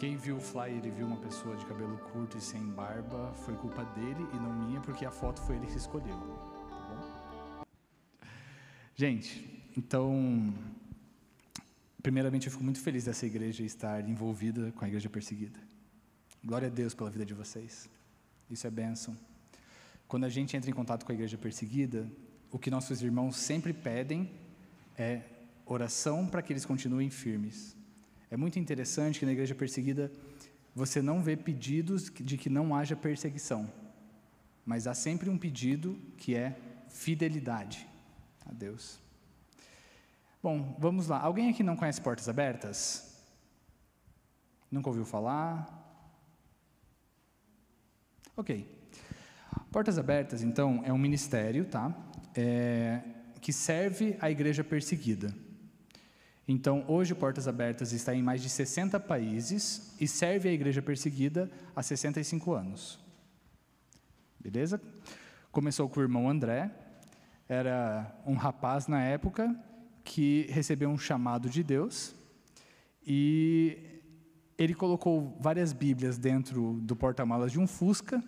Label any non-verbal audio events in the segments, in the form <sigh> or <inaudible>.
Quem viu o flyer e viu uma pessoa de cabelo curto e sem barba, foi culpa dele e não minha, porque a foto foi ele que escolheu. Tá bom? Gente, então, primeiramente eu fico muito feliz dessa igreja estar envolvida com a igreja perseguida. Glória a Deus pela vida de vocês. Isso é bênção. Quando a gente entra em contato com a igreja perseguida, o que nossos irmãos sempre pedem é oração para que eles continuem firmes. É muito interessante que na igreja perseguida você não vê pedidos de que não haja perseguição, mas há sempre um pedido que é fidelidade a Deus. Bom, vamos lá. Alguém aqui não conhece Portas Abertas? Nunca ouviu falar? Ok. Portas Abertas, então, é um ministério, tá? É, que serve a igreja perseguida. Então, hoje, Portas Abertas está em mais de 60 países e serve a igreja perseguida há 65 anos. Beleza? Começou com o irmão André, era um rapaz na época que recebeu um chamado de Deus e ele colocou várias Bíblias dentro do porta-malas de um Fusca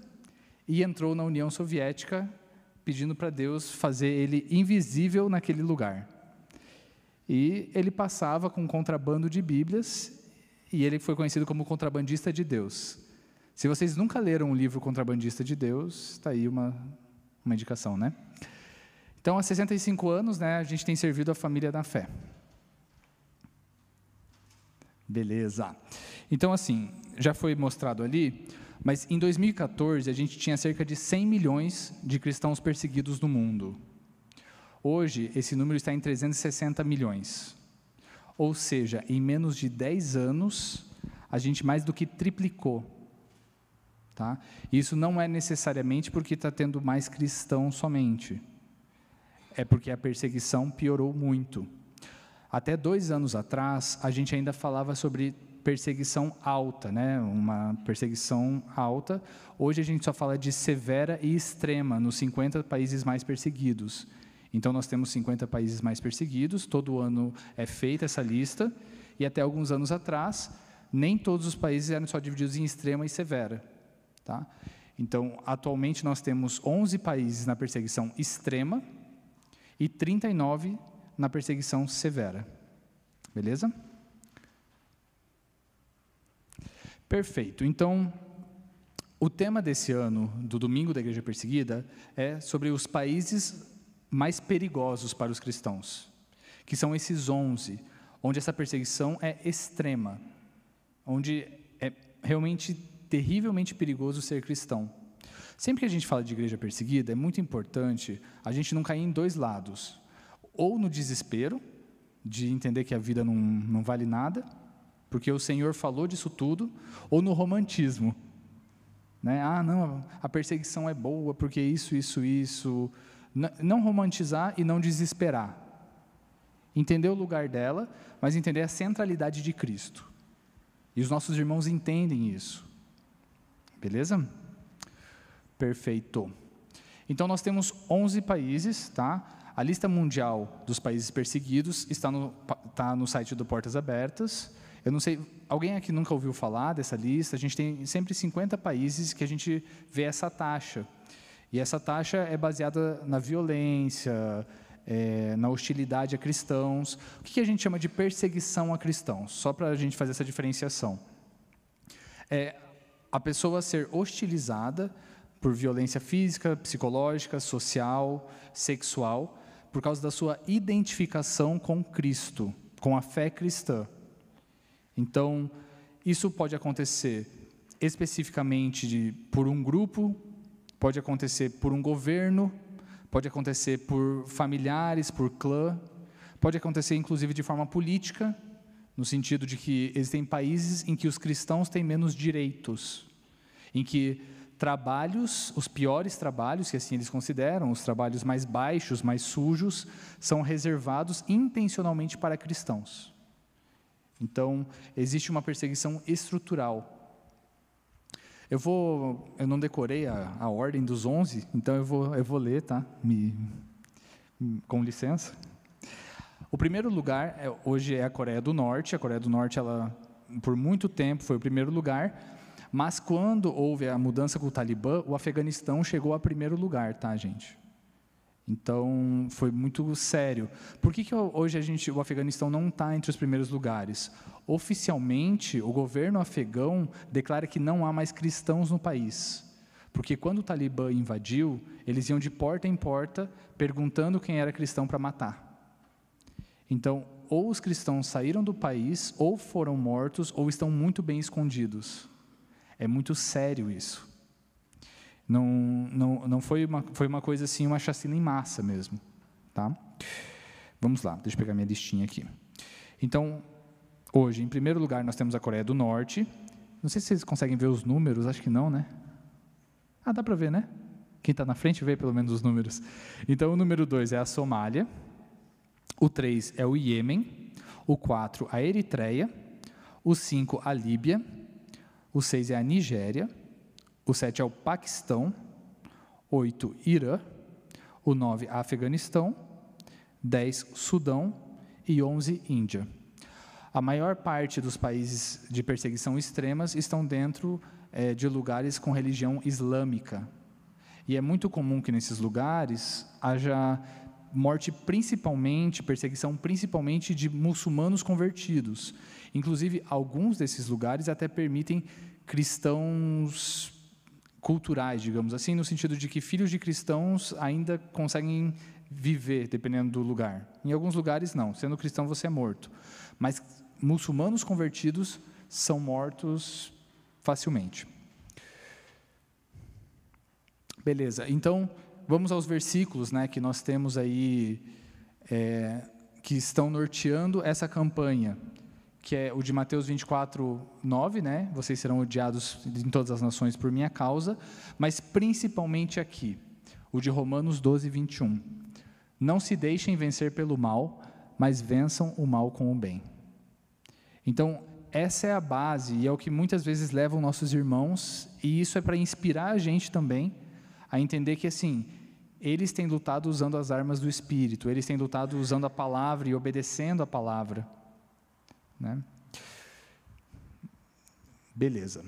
e entrou na União Soviética pedindo para Deus fazer ele invisível naquele lugar. E ele passava com contrabando de Bíblias e ele foi conhecido como contrabandista de Deus. Se vocês nunca leram o livro Contrabandista de Deus, está aí uma, uma indicação, né? Então, há 65 anos, né, a gente tem servido a família da fé. Beleza. Então, assim, já foi mostrado ali, mas em 2014 a gente tinha cerca de 100 milhões de cristãos perseguidos no mundo. Hoje, esse número está em 360 milhões. Ou seja, em menos de 10 anos, a gente mais do que triplicou. Tá? Isso não é necessariamente porque está tendo mais cristãos somente. É porque a perseguição piorou muito. Até dois anos atrás, a gente ainda falava sobre perseguição alta, né? uma perseguição alta. Hoje a gente só fala de severa e extrema nos 50 países mais perseguidos. Então, nós temos 50 países mais perseguidos, todo ano é feita essa lista, e até alguns anos atrás, nem todos os países eram só divididos em extrema e severa. Tá? Então, atualmente, nós temos 11 países na perseguição extrema e 39 na perseguição severa. Beleza? Perfeito. Então, o tema desse ano, do Domingo da Igreja Perseguida, é sobre os países mais perigosos para os cristãos, que são esses 11, onde essa perseguição é extrema, onde é realmente terrivelmente perigoso ser cristão. Sempre que a gente fala de igreja perseguida, é muito importante a gente não cair em dois lados. Ou no desespero, de entender que a vida não, não vale nada, porque o Senhor falou disso tudo, ou no romantismo. Né? Ah, não, a perseguição é boa, porque isso, isso, isso. Não romantizar e não desesperar. Entender o lugar dela, mas entender a centralidade de Cristo. E os nossos irmãos entendem isso. Beleza? Perfeito. Então nós temos 11 países, tá? A lista mundial dos países perseguidos está no, tá no site do Portas Abertas. Eu não sei, alguém aqui nunca ouviu falar dessa lista? A gente tem sempre 50 países que a gente vê essa taxa. E essa taxa é baseada na violência, é, na hostilidade a cristãos. O que a gente chama de perseguição a cristãos? Só para a gente fazer essa diferenciação. É a pessoa ser hostilizada por violência física, psicológica, social, sexual, por causa da sua identificação com Cristo, com a fé cristã. Então, isso pode acontecer especificamente de, por um grupo Pode acontecer por um governo, pode acontecer por familiares, por clã, pode acontecer inclusive de forma política, no sentido de que existem países em que os cristãos têm menos direitos, em que trabalhos, os piores trabalhos, que assim eles consideram, os trabalhos mais baixos, mais sujos, são reservados intencionalmente para cristãos. Então, existe uma perseguição estrutural eu vou, eu não decorei a, a ordem dos 11, então eu vou, eu vou ler, tá? Me, com licença. O primeiro lugar é, hoje é a Coreia do Norte. A Coreia do Norte ela por muito tempo foi o primeiro lugar, mas quando houve a mudança com o Talibã, o Afeganistão chegou a primeiro lugar, tá, gente? Então, foi muito sério. Por que, que hoje a gente, o Afeganistão não está entre os primeiros lugares? Oficialmente, o governo afegão declara que não há mais cristãos no país. Porque quando o Talibã invadiu, eles iam de porta em porta perguntando quem era cristão para matar. Então, ou os cristãos saíram do país, ou foram mortos, ou estão muito bem escondidos. É muito sério isso. Não, não, não foi, uma, foi uma coisa assim, uma chacina em massa mesmo. Tá? Vamos lá, deixa eu pegar minha listinha aqui. Então, hoje, em primeiro lugar, nós temos a Coreia do Norte. Não sei se vocês conseguem ver os números, acho que não, né? Ah, dá para ver, né? Quem está na frente vê pelo menos os números. Então, o número 2 é a Somália, o 3 é o Iêmen, o 4 a Eritreia, o 5 a Líbia, o 6 é a Nigéria, o 7 é o Paquistão, 8 Irã, o 9 Afeganistão, 10 Sudão e 11 Índia. A maior parte dos países de perseguição extremas estão dentro é, de lugares com religião islâmica. E é muito comum que nesses lugares haja morte principalmente, perseguição principalmente de muçulmanos convertidos. Inclusive, alguns desses lugares até permitem cristãos culturais, digamos assim, no sentido de que filhos de cristãos ainda conseguem viver, dependendo do lugar. Em alguns lugares, não. Sendo cristão, você é morto. Mas muçulmanos convertidos são mortos facilmente. Beleza, então vamos aos versículos né, que nós temos aí, é, que estão norteando essa campanha, que é o de Mateus 24, 9, né? Vocês serão odiados em todas as nações por minha causa, mas principalmente aqui, o de Romanos 12, 21. Não se deixem vencer pelo mal, mas vençam o mal com o bem. Então, essa é a base e é o que muitas vezes levam nossos irmãos, e isso é para inspirar a gente também a entender que assim, eles têm lutado usando as armas do espírito, eles têm lutado usando a palavra e obedecendo a palavra, né? Beleza.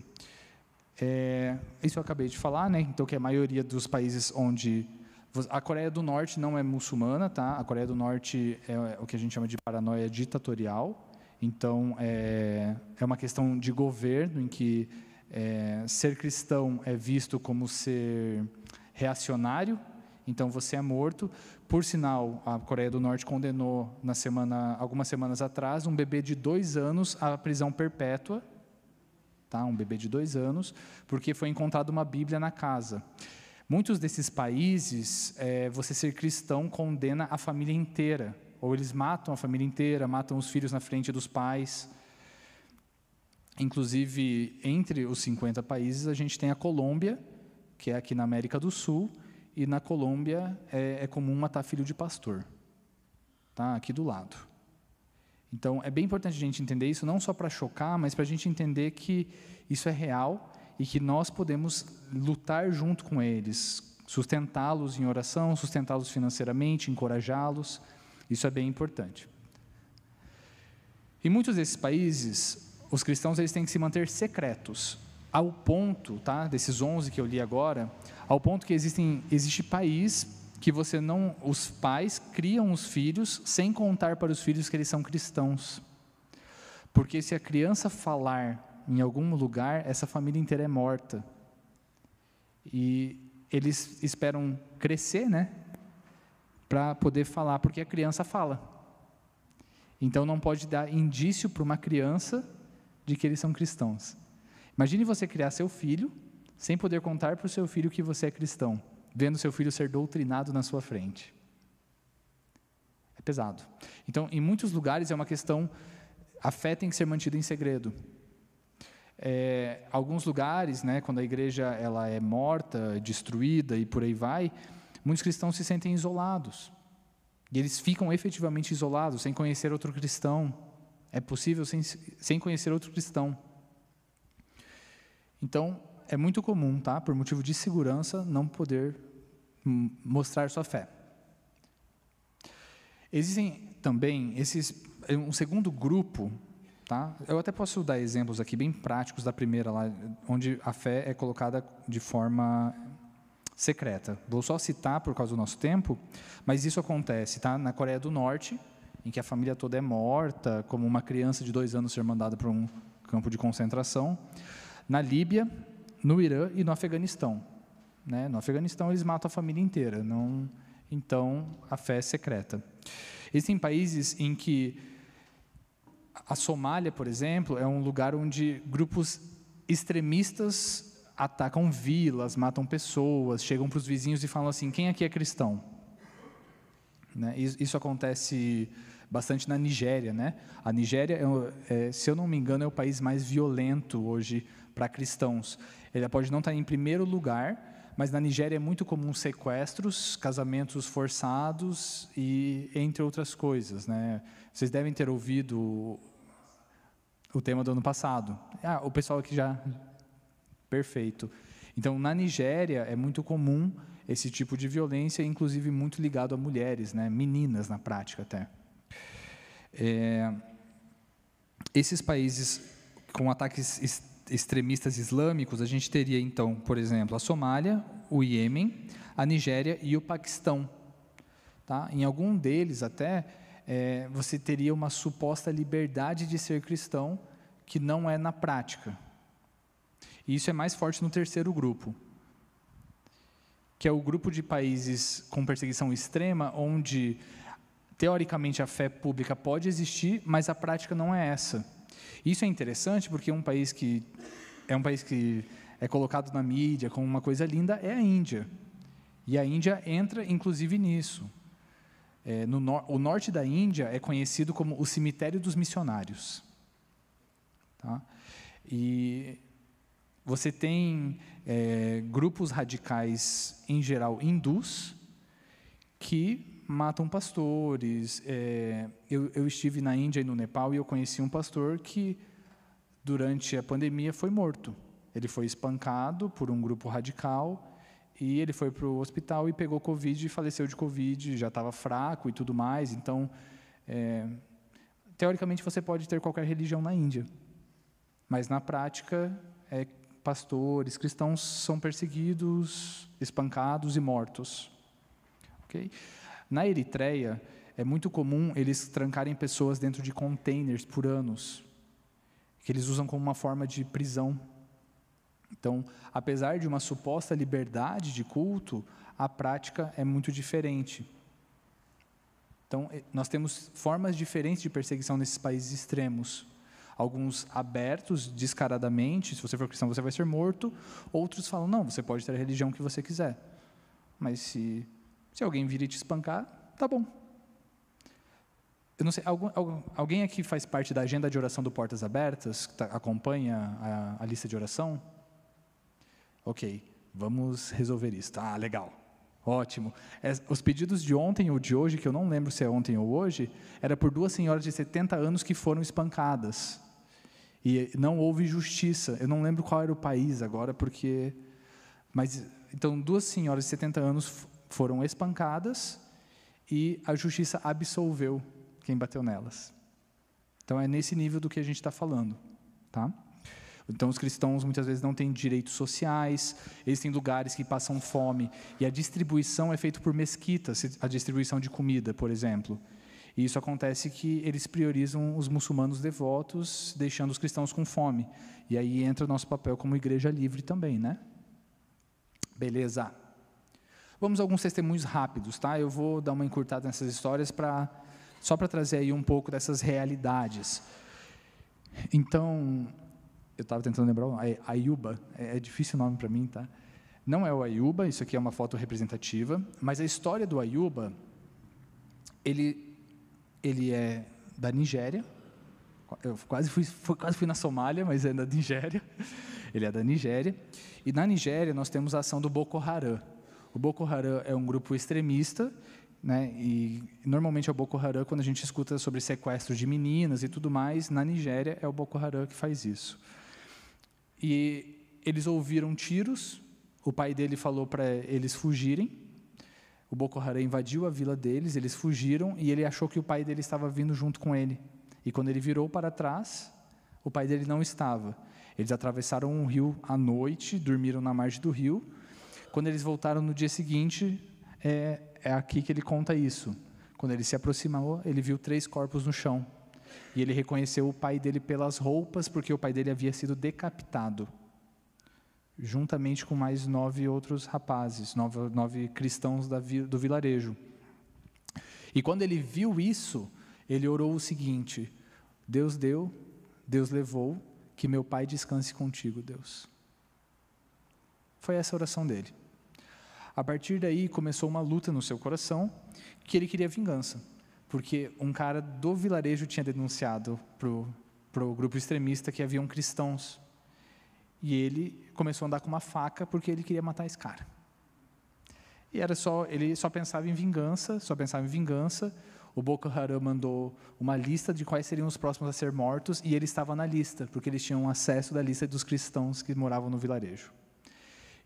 É, isso eu acabei de falar, né? Então que a maioria dos países onde a Coreia do Norte não é muçulmana, tá? A Coreia do Norte é o que a gente chama de paranoia ditatorial. Então, é, é uma questão de governo em que é, ser cristão é visto como ser reacionário, então você é morto. Por sinal, a Coreia do Norte condenou, na semana, algumas semanas atrás, um bebê de dois anos à prisão perpétua, tá? um bebê de dois anos, porque foi encontrada uma Bíblia na casa. Muitos desses países, é, você ser cristão condena a família inteira. Ou eles matam a família inteira, matam os filhos na frente dos pais. Inclusive, entre os 50 países, a gente tem a Colômbia, que é aqui na América do Sul, e na Colômbia é, é comum matar filho de pastor. Tá? Aqui do lado. Então, é bem importante a gente entender isso, não só para chocar, mas para a gente entender que isso é real e que nós podemos lutar junto com eles, sustentá-los em oração, sustentá-los financeiramente, encorajá-los. Isso é bem importante. Em muitos desses países, os cristãos eles têm que se manter secretos, ao ponto, tá, desses 11 que eu li agora, ao ponto que existem, existe país que você não, os pais criam os filhos sem contar para os filhos que eles são cristãos. Porque se a criança falar em algum lugar, essa família inteira é morta. E eles esperam crescer, né? para poder falar, porque a criança fala. Então não pode dar indício para uma criança de que eles são cristãos. Imagine você criar seu filho sem poder contar para o seu filho que você é cristão, vendo seu filho ser doutrinado na sua frente. É pesado. Então, em muitos lugares é uma questão, a fé tem que ser mantida em segredo. É, alguns lugares, né, quando a igreja ela é morta, destruída e por aí vai, Muitos cristãos se sentem isolados. E eles ficam efetivamente isolados, sem conhecer outro cristão. É possível sem, sem conhecer outro cristão. Então, é muito comum, tá? por motivo de segurança, não poder mostrar sua fé. Existem também esses, um segundo grupo, Tá? Eu até posso dar exemplos aqui bem práticos da primeira lá, onde a fé é colocada de forma secreta. Vou só citar por causa do nosso tempo, mas isso acontece tá? na Coreia do Norte, em que a família toda é morta, como uma criança de dois anos ser mandada para um campo de concentração, na Líbia, no Irã e no Afeganistão. Né? No Afeganistão eles matam a família inteira, não, então a fé é secreta. Existem países em que a Somália, por exemplo, é um lugar onde grupos extremistas atacam vilas, matam pessoas, chegam para os vizinhos e falam assim: quem aqui é cristão? Né? Isso, acontece bastante na Nigéria. Né? A Nigéria, é, é, se eu não me engano, é o país mais violento hoje para cristãos. Ele pode não estar em primeiro lugar, mas na Nigéria é muito comum sequestros, casamentos forçados e entre outras coisas. Né? Vocês devem ter ouvido o tema do ano passado. Ah, o pessoal aqui já Perfeito. Então, na Nigéria é muito comum esse tipo de violência, inclusive muito ligado a mulheres, né? meninas na prática até. É, esses países com ataques extremistas islâmicos, a gente teria então, por exemplo, a Somália, o Iêmen, a Nigéria e o Paquistão. Tá? Em algum deles até é, você teria uma suposta liberdade de ser cristão que não é na prática. E isso é mais forte no terceiro grupo, que é o grupo de países com perseguição extrema, onde teoricamente a fé pública pode existir, mas a prática não é essa. Isso é interessante porque um país que é um país que é colocado na mídia como uma coisa linda é a Índia. E a Índia entra, inclusive, nisso. É, no, o norte da Índia é conhecido como o cemitério dos missionários. Tá? E você tem é, grupos radicais, em geral, hindus, que matam pastores. É, eu, eu, estive na Índia e no Nepal e eu conheci um pastor que, durante a pandemia, foi morto. Ele foi espancado por um grupo radical e ele foi para o hospital e pegou Covid e faleceu de Covid, já estava fraco e tudo mais. Então, é, teoricamente, você pode ter qualquer religião na Índia, mas na prática é pastores, cristãos são perseguidos, espancados e mortos. Okay? Na Eritreia, é muito comum eles trancarem pessoas dentro de containers por anos, que eles usam como uma forma de prisão. Então, apesar de uma suposta liberdade de culto, a prática é muito diferente. Então, eh, nós temos formas diferentes de perseguição nesses países extremos alguns abertos descaradamente, se você for cristão você vai ser morto, outros falam, não, você pode ter a religião que você quiser, mas se, se alguém vir e te espancar, tá bom. Eu não sei, algum, alguém aqui faz parte da agenda de oração do Portas Abertas, tá, acompanha a, a lista de oração? Ok, vamos resolver isso. Ah, legal. Ótimo. É, os pedidos de ontem ou de hoje, que eu não lembro se é ontem ou hoje, era por duas senhoras de 70 anos que foram espancadas. E não houve justiça. Eu não lembro qual era o país agora, porque. Mas, então, duas senhoras de 70 anos foram espancadas e a justiça absolveu quem bateu nelas. Então, é nesse nível do que a gente está falando. Tá? Então, os cristãos muitas vezes não têm direitos sociais, eles têm lugares que passam fome, e a distribuição é feita por mesquitas, a distribuição de comida, por exemplo. E isso acontece que eles priorizam os muçulmanos devotos, deixando os cristãos com fome. E aí entra o nosso papel como igreja livre também, né? Beleza. Vamos a alguns testemunhos rápidos, tá? Eu vou dar uma encurtada nessas histórias para só para trazer aí um pouco dessas realidades. Então, eu estava tentando lembrar, é Ayuba, é, é difícil o nome para mim, tá? Não é o Ayuba, isso aqui é uma foto representativa, mas a história do Ayuba, ele ele é da Nigéria. Eu quase fui, quase fui na Somália, mas é da Nigéria. Ele é da Nigéria. E na Nigéria nós temos a ação do Boko Haram. O Boko Haram é um grupo extremista, né? E normalmente é o Boko Haram quando a gente escuta sobre sequestro de meninas e tudo mais. Na Nigéria é o Boko Haram que faz isso. E eles ouviram tiros. O pai dele falou para eles fugirem o Boko Haram invadiu a vila deles, eles fugiram e ele achou que o pai dele estava vindo junto com ele. E quando ele virou para trás, O pai dele não estava. Eles atravessaram um rio à noite, dormiram na margem do rio. Quando eles voltaram no dia seguinte, é, é aqui que ele conta isso. Quando ele se aproximou, ele viu três corpos no chão. E ele reconheceu o pai dele pelas roupas, porque o pai dele havia sido decapitado, juntamente com mais nove outros rapazes, nove, nove cristãos da, do vilarejo. E quando ele viu isso, ele orou o seguinte: Deus deu, Deus levou, que meu pai descanse contigo, Deus. Foi essa a oração dele. A partir daí começou uma luta no seu coração, que ele queria vingança, porque um cara do vilarejo tinha denunciado para o grupo extremista que haviam cristãos. E ele começou a andar com uma faca porque ele queria matar esse cara. E era só, ele só pensava em vingança, só pensava em vingança. O Boko Haram mandou uma lista de quais seriam os próximos a ser mortos e ele estava na lista, porque eles tinham acesso da lista dos cristãos que moravam no vilarejo.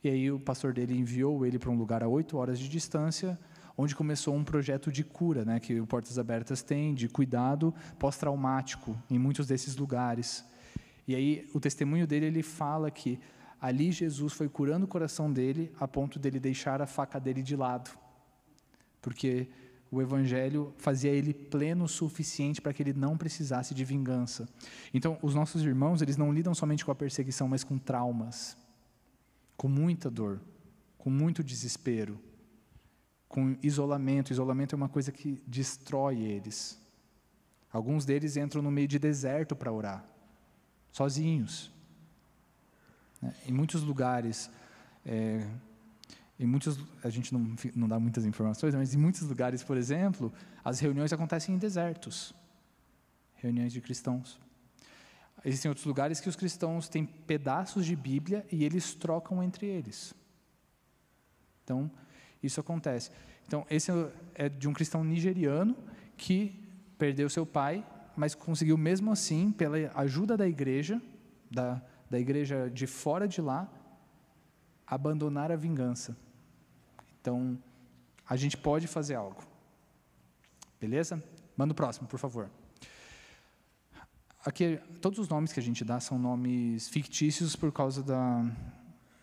E aí o pastor dele enviou ele para um lugar a oito horas de distância, onde começou um projeto de cura, né, que o Portas Abertas tem, de cuidado pós-traumático em muitos desses lugares. E aí o testemunho dele ele fala que ali Jesus foi curando o coração dele a ponto dele deixar a faca dele de lado, porque o evangelho fazia ele pleno o suficiente para que ele não precisasse de vingança. Então, os nossos irmãos, eles não lidam somente com a perseguição, mas com traumas com muita dor, com muito desespero, com isolamento. Isolamento é uma coisa que destrói eles. Alguns deles entram no meio de deserto para orar, sozinhos. Né? Em muitos lugares, é, em muitos, a gente não, não dá muitas informações, mas em muitos lugares, por exemplo, as reuniões acontecem em desertos reuniões de cristãos. Existem outros lugares que os cristãos têm pedaços de Bíblia e eles trocam entre eles. Então, isso acontece. Então, esse é de um cristão nigeriano que perdeu seu pai, mas conseguiu mesmo assim, pela ajuda da igreja, da, da igreja de fora de lá, abandonar a vingança. Então, a gente pode fazer algo. Beleza? Manda o próximo, por favor. Aqui, todos os nomes que a gente dá são nomes fictícios por causa da,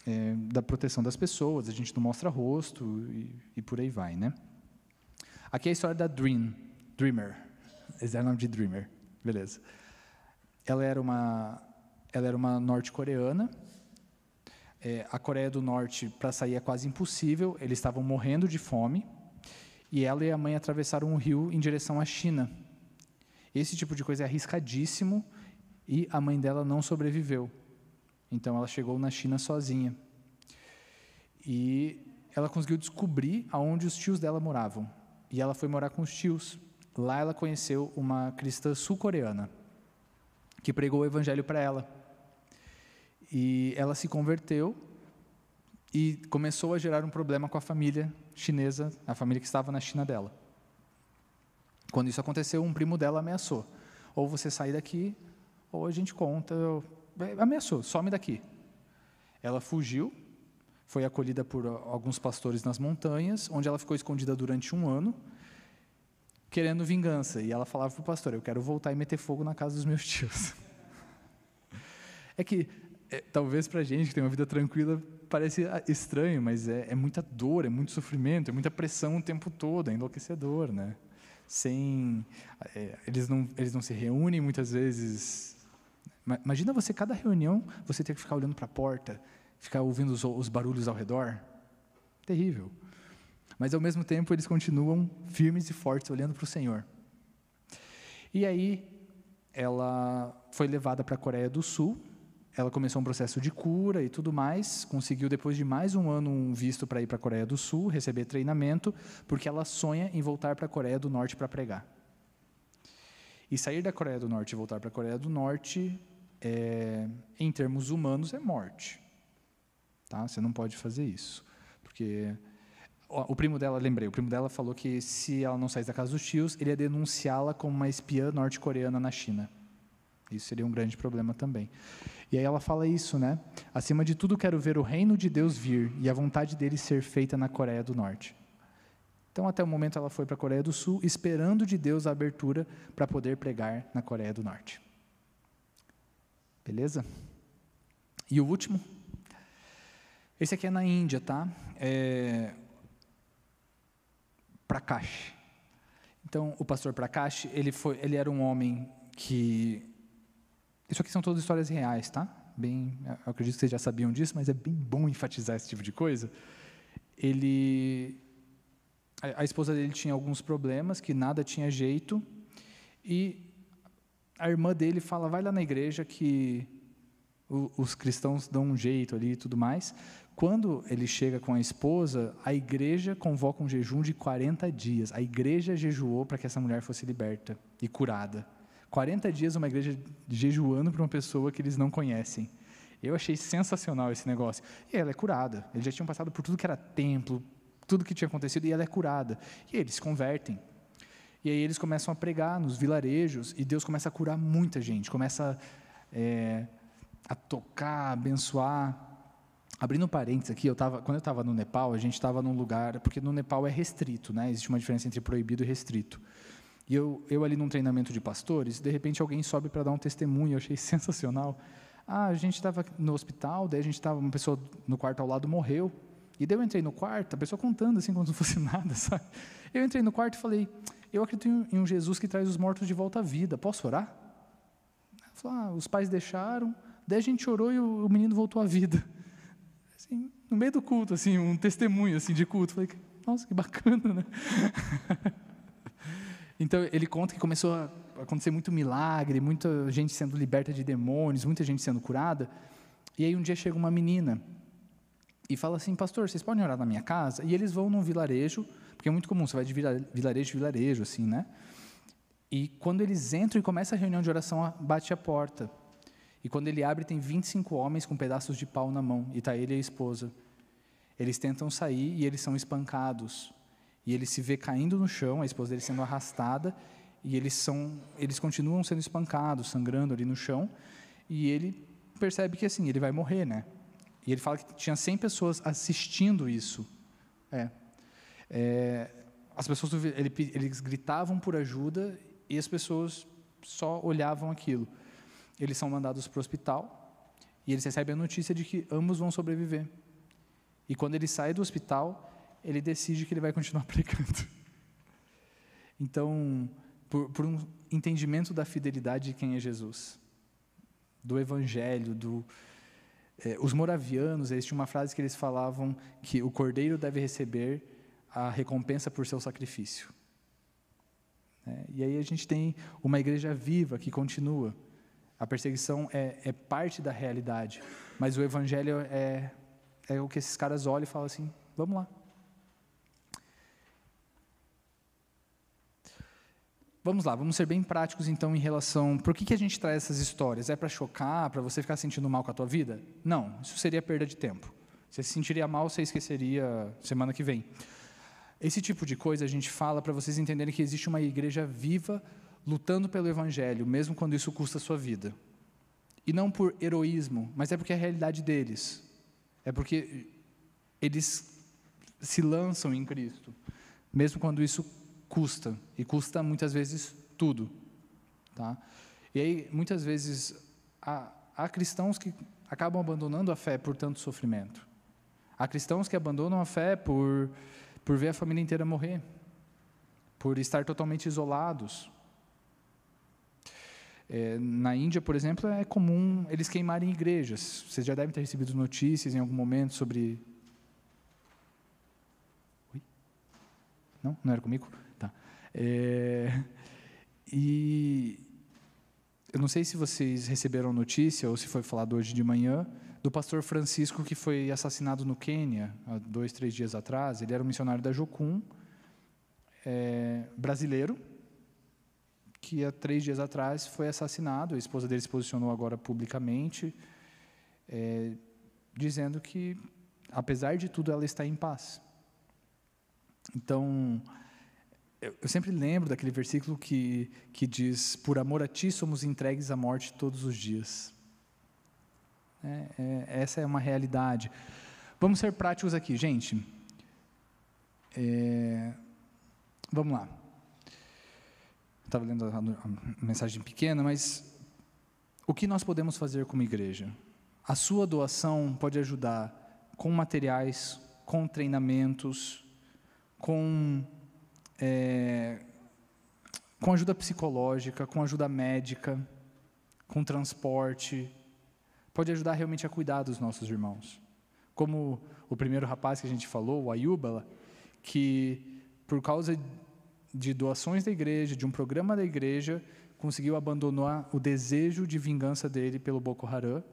é, da proteção das pessoas, a gente não mostra rosto e, e, por aí vai, né? Aqui é a história da Dream, Dreamer. Esse é o nome de Dreamer, beleza. Ela era uma, ela era uma norte-coreana. É, a Coreia do Norte, para sair, é quase impossível. Eles estavam morrendo de fome. E ela e a mãe atravessaram o rio em direção à China. Esse tipo de coisa é arriscadíssimo e a mãe dela não sobreviveu. Então ela chegou na China sozinha. E ela conseguiu descobrir aonde os tios dela moravam. E ela foi morar com os tios. Lá ela conheceu uma cristã sul-coreana que pregou o evangelho para ela. E ela se converteu e começou a gerar um problema com a família chinesa, a família que estava na China dela. Quando isso aconteceu, um primo dela ameaçou: ou você sai daqui, ou a gente conta. É, ameaçou, some daqui. Ela fugiu, foi acolhida por alguns pastores nas montanhas, onde ela ficou escondida durante um ano, querendo vingança. E ela falava para o pastor: Eu quero voltar e meter fogo na casa dos meus <laughs> tios. É que, é, talvez para a gente que tem uma vida tranquila, parece estranho, mas é, é, muita dor, é muito sofrimento, é muita pressão o tempo todo, é enlouquecedor, né? Sem é, eles não eles não se reúnem muitas vezes. Imagina você cada reunião você ter que ficar olhando para a porta ficar ouvindo os, os, barulhos ao redor. Terrível. Mas ao mesmo tempo eles continuam firmes e fortes olhando para o Senhor. E aí ela foi levada para a Coreia do Sul ela começou um processo de cura e tudo mais, conseguiu depois de mais um ano um visto para ir para a Coreia do Sul, receber treinamento, porque ela sonha em voltar para a Coreia do Norte para pregar. E sair da Coreia do Norte e voltar para a Coreia do Norte, é, em termos humanos, é morte. Tá? Você não pode fazer isso, porque o primo dela, lembrei, o primo dela falou que se ela não saísse da casa dos tios, ele ia denunciá-la como uma espiã norte-coreana na China. Isso seria um grande problema também. E aí ela fala isso, né? Acima de tudo, quero ver o reino de Deus vir e a vontade dele ser feita na Coreia do Norte. Então, até o momento, ela foi para a Coreia do Sul, esperando de Deus a abertura para poder pregar na Coreia do Norte. Beleza? E o último? Esse aqui é na Índia, tá? É... Prakash. Então, o pastor Prakash, ele, foi, ele era um homem que... Isso aqui são todas histórias reais, tá? Bem, eu acredito que vocês já sabiam disso, mas é bem bom enfatizar esse tipo de coisa. Ele... A, a esposa dele tinha alguns problemas, que nada tinha jeito, e a irmã dele fala, vai lá na igreja que o, os cristãos dão um jeito ali e tudo mais. Quando ele chega com a esposa, a igreja convoca um jejum de 40 dias. A igreja jejuou para que essa mulher fosse liberta e curada. 40 dias uma igreja jejuando para uma pessoa que eles não conhecem. Eu achei sensacional esse negócio. E ela é curada. Eles já tinham passado por tudo que era templo, tudo que tinha acontecido, e ela é curada. E eles se convertem. E aí eles começam a pregar nos vilarejos, e Deus começa a curar muita gente, começa é, a tocar, a abençoar. Abrindo parênteses aqui, eu tava, quando eu estava no Nepal, a gente estava num lugar, porque no Nepal é restrito, né? existe uma diferença entre proibido e restrito. E eu, eu ali num treinamento de pastores, de repente alguém sobe para dar um testemunho, eu achei <laughs> sensacional. Ah, a gente estava no hospital, daí a gente estava, uma pessoa no quarto ao lado morreu, e daí eu entrei no quarto, a pessoa contando assim como se não fosse <laughs> nada, sabe? Eu entrei no quarto e falei, eu acredito em um Jesus que traz os mortos de volta à vida. Posso orar? Falou, ah, os pais deixaram, daí a gente orou e o, menino voltou à vida. Assim, no meio do culto, assim, um testemunho assim de culto. Falei, nossa, que bacana, né? <laughs> então ele conta que começou a acontecer muito milagre, muita gente sendo liberta de demônios, muita gente sendo curada. E aí um dia chega uma menina e fala assim, pastor, vocês podem orar na minha casa? E eles vão num vilarejo porque é muito comum, você vai de vilarejo em vilarejo, assim, né? E quando eles entram e começa a reunião de oração, bate a porta. E quando ele abre, tem 25 homens com pedaços de pau na mão, e está ele e a esposa. Eles tentam sair e eles são espancados. E ele se vê caindo no chão, a esposa dele sendo arrastada, e eles são, eles continuam sendo espancados, sangrando ali no chão, e ele percebe que assim, ele vai morrer, né? E ele fala que tinha 100 pessoas assistindo isso. É, é, as pessoas ele, eles gritavam por ajuda e as pessoas só olhavam aquilo. Eles são mandados para o hospital e eles recebem a notícia de que ambos vão sobreviver. E quando ele sai do hospital, ele decide que ele vai continuar <laughs> pregando. Então, por, por um entendimento da fidelidade de quem é Jesus, do Evangelho, do, é, os moravianos, eles tinham uma frase que eles falavam que o cordeiro deve receber a recompensa por seu sacrifício. É, e aí a gente tem uma igreja viva que continua. A perseguição é, é parte da realidade, mas o evangelho é, é o que esses caras olham e falam assim: vamos lá. Vamos lá, vamos ser bem práticos então em relação. Por que, que a gente traz essas histórias? É para chocar, para você ficar sentindo mal com a tua vida? Não, isso seria perda de tempo. Você se sentiria mal, você esqueceria semana que vem. Esse tipo de coisa a gente fala para vocês entenderem que existe uma igreja viva lutando pelo evangelho, mesmo quando isso custa a sua vida. E não por heroísmo, mas é porque é a realidade deles. É porque eles se lançam em Cristo, mesmo quando isso custa, e custa muitas vezes tudo. Tá? E aí, muitas vezes, há, há cristãos que acabam abandonando a fé por tanto sofrimento. Há cristãos que abandonam a fé por por ver a família inteira morrer, por estar totalmente isolados. É, na Índia, por exemplo, é comum eles queimarem igrejas. Vocês já devem ter recebido notícias em algum momento sobre. Não? Não era comigo? É, e eu não sei se vocês receberam notícia ou se foi falado hoje de manhã do pastor Francisco que foi assassinado no Quênia há dois, três dias atrás. Ele era um missionário da Jocum, é, brasileiro, que há três dias atrás foi assassinado. A esposa dele se posicionou agora publicamente, é, dizendo que, apesar de tudo, ela está em paz. Então, eu sempre lembro daquele versículo que, que diz: Por amor a ti somos entregues à morte todos os dias. É, é, essa é uma realidade. Vamos ser práticos aqui, gente. É, vamos lá. Estava lendo a, a, mensagem pequena, mas o que nós podemos fazer como igreja? A sua doação pode ajudar com materiais, com treinamentos, com, é, com ajuda psicológica, com ajuda médica, com transporte. Pode ajudar realmente a cuidar dos nossos irmãos. Como o primeiro rapaz que a gente falou, o Ayuba, que por causa de doações da igreja, de um programa da igreja, conseguiu abandonar o desejo de vingança dele pelo Boko Haram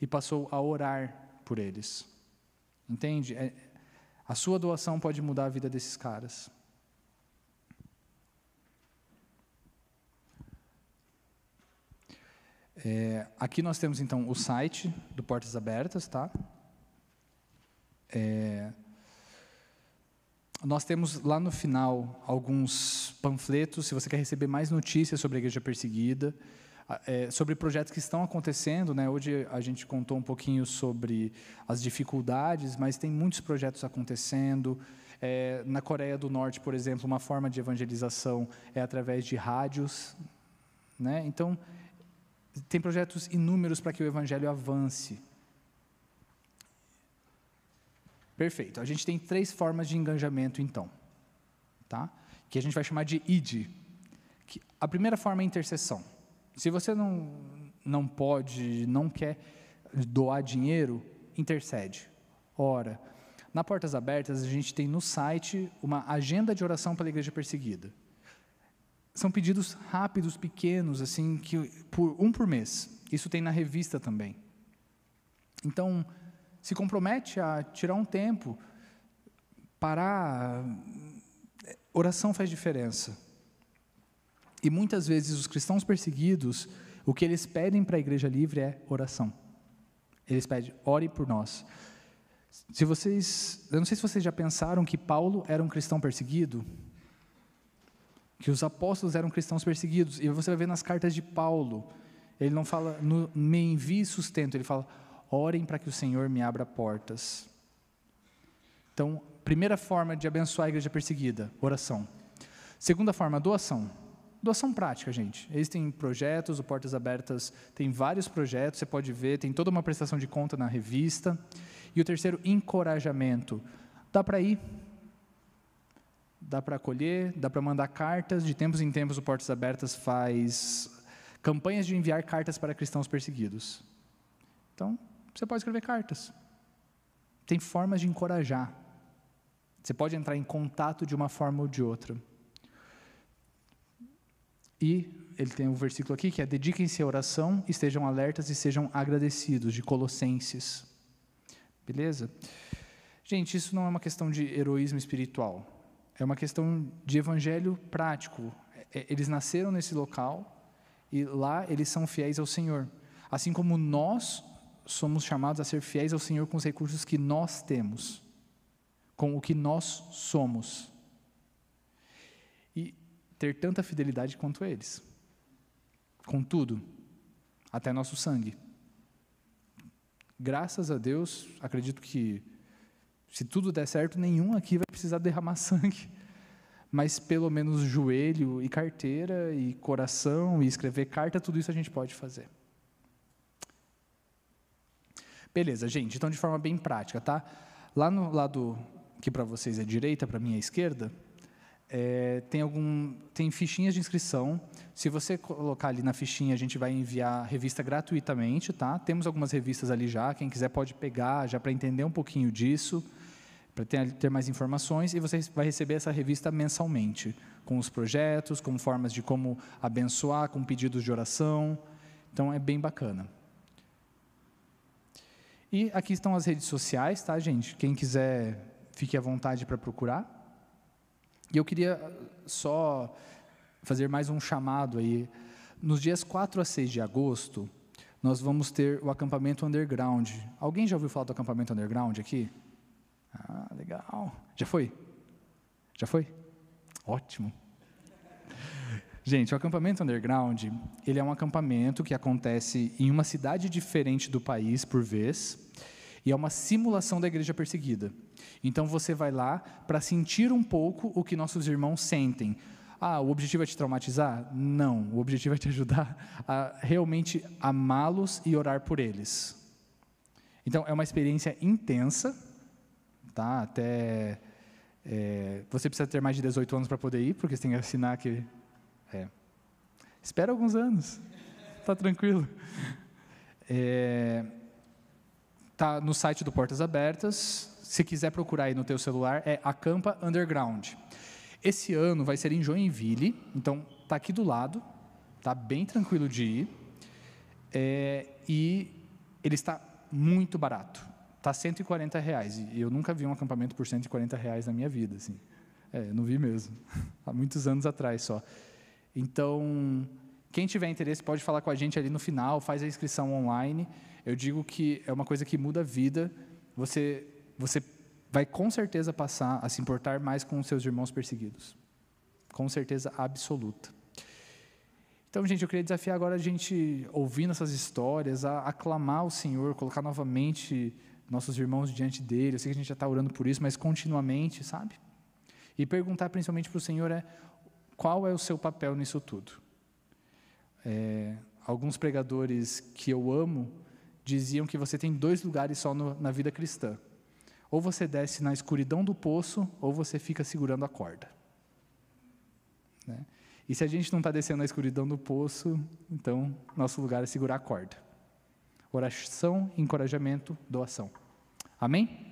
e passou a orar por eles. Entende? É, a sua doação pode mudar a vida desses caras. É, aqui nós temos então o site do Portas Abertas, tá? É, nós temos lá no final alguns panfletos, se você quer receber mais notícias sobre a igreja perseguida, é, sobre projetos que estão acontecendo. Né? Hoje a gente contou um pouquinho sobre as dificuldades, mas tem muitos projetos acontecendo. É, na Coreia do Norte, por exemplo, uma forma de evangelização é através de rádios. Né? Então, tem projetos inúmeros para que o evangelho avance. Perfeito. A gente tem três formas de engajamento, então, tá? que a gente vai chamar de ID. a primeira forma é intercessão. Se você não, não pode, não quer doar dinheiro, intercede, ora. Na Portas Abertas, a gente tem no site uma agenda de oração pela igreja perseguida. São pedidos rápidos, pequenos, assim, que por um por mês. Isso tem na revista também. Então, se compromete a tirar um tempo, parar. Oração faz diferença. E muitas vezes os cristãos perseguidos, o que eles pedem para a igreja livre é oração. Eles pedem, ore por nós. Se vocês, eu não sei se vocês já pensaram que Paulo era um cristão perseguido, que os apóstolos eram cristãos perseguidos, e você vai ver nas cartas de Paulo, ele não fala, no, me envie sustento, ele fala, orem para que o Senhor me abra portas. Então, primeira forma de abençoar a igreja perseguida, oração. Segunda forma, doação. Doação prática, gente. Existem projetos, o Portas Abertas tem vários projetos, você pode ver, tem toda uma prestação de conta na revista. E o terceiro, encorajamento. Dá para ir, dá para acolher, dá para mandar cartas. De tempos em tempos, o Portas Abertas faz campanhas de enviar cartas para cristãos perseguidos. Então, você pode escrever cartas. Tem formas de encorajar. Você pode entrar em contato de uma forma ou de outra. E ele tem um versículo aqui que é: dediquem-se à oração, estejam alertas e sejam agradecidos, de Colossenses. Beleza? Gente, isso não é uma questão de heroísmo espiritual, é uma questão de evangelho prático. É, eles nasceram nesse local e lá eles são fiéis ao Senhor. Assim como nós somos chamados a ser fiéis ao Senhor com os recursos que nós temos, com o que nós somos ter tanta fidelidade quanto eles. Com tudo, até nosso sangue. Graças a Deus, acredito que se tudo der certo, nenhum aqui vai precisar derramar <laughs> sangue. Mas pelo menos joelho e carteira e coração e escrever carta, tudo isso a gente pode fazer. Beleza, gente, então de forma bem prática, tá? Lá no lado que para vocês é direita, para mim é esquerda, é, tem, algum, tem fichinhas de inscrição. Se você colocar ali na fichinha, a gente vai enviar revista gratuitamente, tá? Temos algumas revistas ali já, quem quiser pode pegar já para entender um pouquinho disso, para ter, ter mais informações, e você vai receber essa revista mensalmente, com os projetos, com formas de como abençoar, com pedidos de oração. Então é bem bacana. E aqui estão as redes sociais, tá, gente? Quem quiser, fique à vontade para procurar. E eu queria só fazer mais um chamado aí. Nos dias 4 a 6 de agosto, nós vamos ter o acampamento underground. Alguém já ouviu falar do acampamento underground aqui? Ah, legal. Já foi? Já foi? Ótimo. Gente, o acampamento underground, ele é um acampamento que acontece em uma cidade diferente do país por vez, e é uma simulação da igreja perseguida. Então você vai lá para sentir um pouco o que nossos irmãos sentem. Ah, o objetivo é te traumatizar? Não, o objetivo é te ajudar a realmente amá-los e orar por eles. Então, é uma experiência intensa, tá? Até é, você precisa ter mais de 18 anos para poder ir, porque você tem que assinar que. É. Espera alguns anos, tá tranquilo. É, tá no site do Portas Abertas. Se quiser procurar aí no teu celular, é Acampa Underground. Esse ano vai ser em Joinville, então tá aqui do lado, tá bem tranquilo de ir. É, e ele está muito barato. Está 140 reais. E eu nunca vi um acampamento por 140 reais na minha vida. Assim. É, não vi mesmo. <laughs> Há muitos anos atrás só. Então, quem tiver interesse pode falar com a gente ali no final, faz a inscrição online. Eu digo que é uma coisa que muda a vida. Você, você vai com certeza passar a se importar mais com os seus irmãos perseguidos. Com certeza absoluta. Então, gente, eu queria desafiar agora a gente, ouvindo essas histórias, a aclamar o Senhor, colocar novamente nossos irmãos diante dele. Eu sei que a gente já está orando por isso, mas continuamente, sabe? E perguntar principalmente para o Senhor é qual é o seu papel nisso tudo. É, alguns pregadores que eu amo diziam que você tem dois lugares só no, na vida cristã. Ou você desce na escuridão do poço, ou você fica segurando a corda. Né? E se a gente não está descendo na escuridão do poço, então nosso lugar é segurar a corda. Oração, encorajamento, doação. Amém?